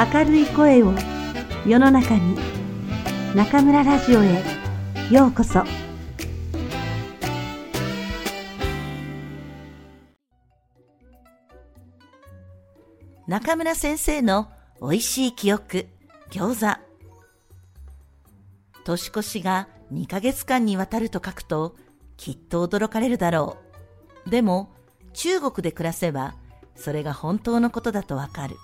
明るい声を世の中に中村ラジオへようこそ。中村先生の美味しい記憶餃子。年越しが2ヶ月間にわたると書くときっと驚かれるだろう。でも中国で暮らせばそれが本当のことだとわかる。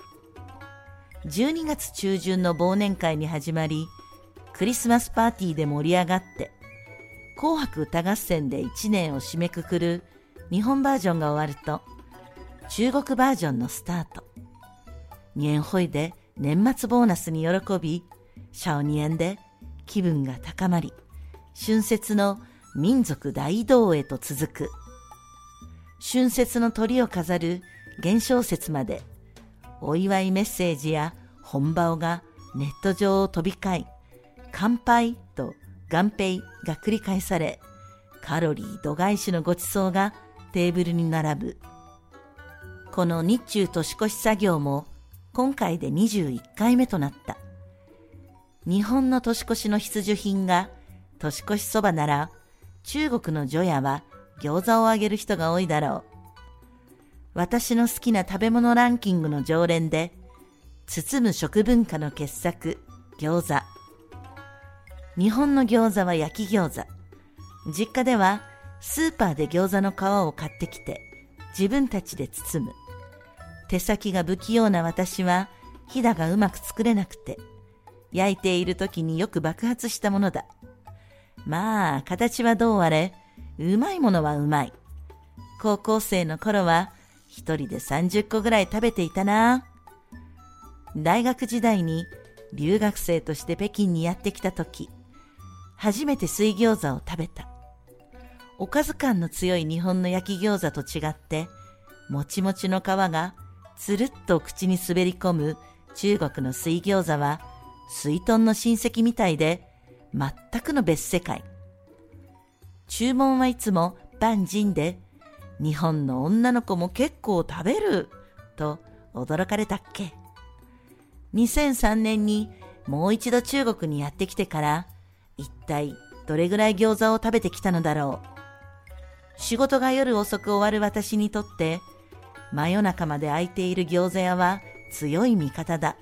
12月中旬の忘年会に始まりクリスマスパーティーで盛り上がって紅白歌合戦で1年を締めくくる日本バージョンが終わると中国バージョンのスタート。年会で年末ボーナスに喜びシャオニエンで気分が高まり春節の民族大移動へと続く。春節の鳥を飾る現象説までお祝いメッセージや本場がネット上を飛び交い乾杯と元平が繰り返されカロリー度外視のごちそうがテーブルに並ぶ。この日中年越し作業も今回で21回目となった。日本の年越しの必需品が年越しそばなら中国の除夜は餃子をあげる人が多いだろう。私の好きな食べ物ランキングの常連で包む食文化の傑作餃子。日本の餃子は焼き餃子。実家ではスーパーで餃子の皮を買ってきて自分たちで包む。手先が不器用な私はひだがうまく作れなくて焼いている時によく爆発したものだ。まあ形はどうあれうまいものはうまい。高校生の頃は一人で30個ぐらい食べていたな。大学時代に留学生として北京にやってきた時、初めて水餃子を食べた。おかず感の強い日本の焼き餃子と違って、もちもちの皮がつるっと口に滑り込む中国の水餃子は、水豚の親戚みたいで、全くの別世界。注文はいつも万人で日本の女の子も結構食べると驚かれたっけ？2003年にもう一度中国にやってきてから一体どれぐらい餃子を食べてきたのだろう？仕事が夜遅く終わる私にとって真夜中まで空いている餃子屋は強い味方だ。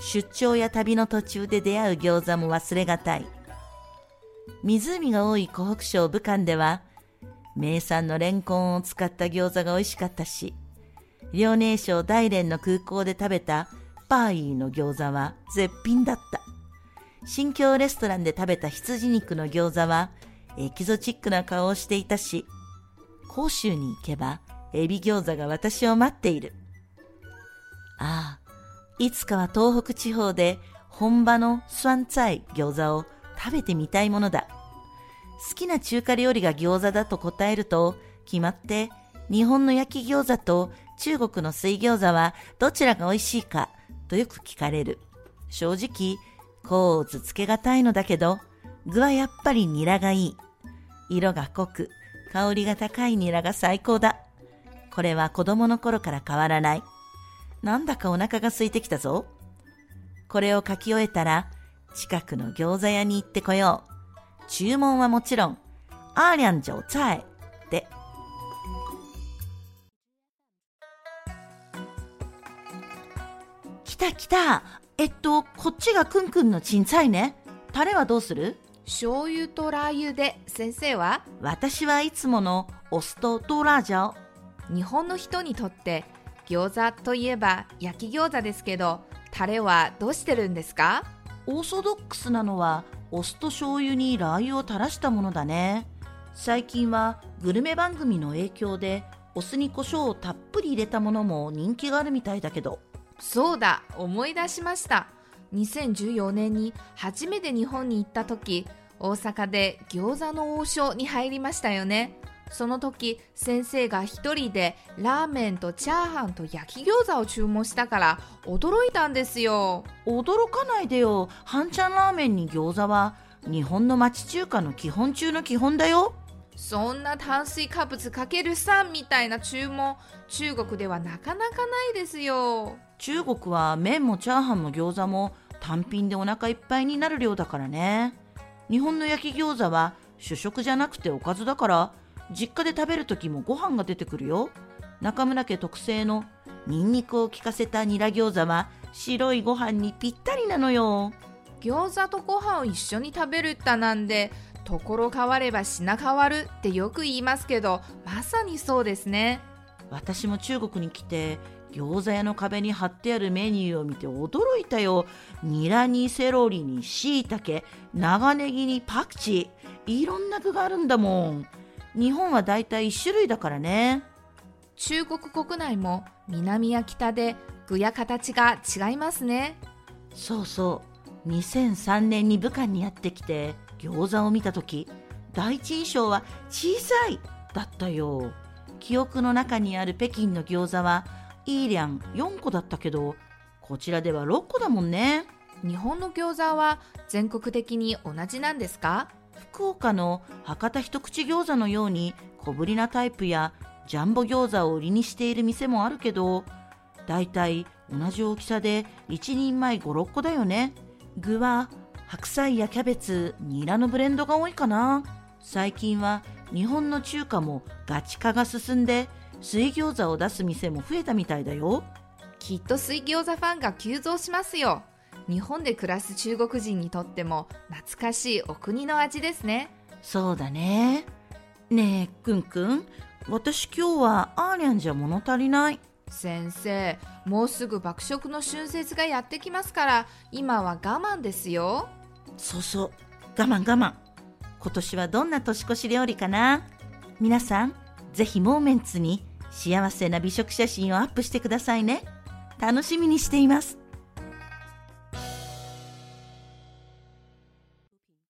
出張や旅の途中で出会う餃子も忘れがたい。湖が多い湖北省武漢では名産のレンコンを使った餃子が美味しかったし、遼寧省大連の空港で食べたパーイーの餃子は絶品だった。新京レストランで食べた羊肉の餃子はエキゾチックな顔をしていたし、甲州に行けばエビ餃子が私を待っている。ああ、いつかは東北地方で本場のスワンツァイ餃子を食べてみたいものだ。好きな中華料理が餃子だと答えると、決まって日本の焼き餃子と中国の水餃子はどちらが美味しいかとよく聞かれる。正直、こうずつけがたいのだけど、具はやっぱりニラがいい。色が濃く、香りが高いニラが最高だ。これは子供の頃から変わらない。なんだかお腹が空いてきたぞ。これを書き終えたら、近くの餃子屋に行ってこよう。注文はもちろん、二两韭菜 で。来た来た。えっと、こっちがくんくんのチンツァイね。タレはどうする？醤油とラー油で先生は？私はいつものお酢とドラージャオ。日本の人にとって餃子といえば焼き餃子ですけど、タレはどうしてるんですか？オーソドックスなのはお酢と醤油にラー油を垂らしたものだね。最近はグルメ番組の影響でお酢に胡椒をたっぷり入れたものも人気があるみたいだけど。そうだ思い出しました。2014年に初めて日本に行った時大阪で餃子の王将に入りましたよね。その時先生が一人でラーメンとチャーハンと焼き餃子を注文したから驚いたんですよ。驚かないでよ。半ちゃんラーメンに餃子は日本の町中華の基本中の基本だよ。そんな炭水化物かける3みたいな注文中国ではなかなかないですよ。中国は麺もチャーハンも餃子も単品でお腹いっぱいになる量だからね。日本の焼き餃子は主食じゃなくておかずだから実家で食べる時もご飯が出てくるよ。中村家特製のニンニクを効かせたニラ餃子は白いご飯にぴったりなのよ。餃子とご飯を一緒に食べるったなんでところ変われば品変わるってよく言いますけどまさにそうですね。私も中国に来て餃子屋の壁に貼ってあるメニューを見て驚いたよ。ニラにセロリにしいたけ長ネギにパクチーいろんな具があるんだもん日本はだいたい1種類だからね。中国国内も南や北で具や形が違いますね。そうそう。2003年に武漢にやってきて餃子を見た時第一印象は小さいだったよ。記憶の中にある北京の餃子はイーリャン4個だったけどこちらでは6個だもんね。日本の餃子は全国的に同じなんですか？福岡の博多一口餃子のように小ぶりなタイプやジャンボ餃子を売りにしている店もあるけどだいたい同じ大きさで1人前56個だよね。具は白菜やキャベツニラのブレンドが多いかな。最近は日本の中華もガチ化が進んで水餃子を出す店も増えたみたいだよ。きっと水餃子ファンが急増しますよ。日本で暮らす中国人にとっても懐かしいお国の味ですね。そうだね。ねえくんくん。私今日はアーリャンじゃ物足りない。先生もうすぐ爆食の春節がやってきますから今は我慢ですよ。そうそう。我慢我慢。今年はどんな年越し料理かな？皆さんぜひモーメンツに幸せな美食写真をアップしてくださいね。楽しみにしています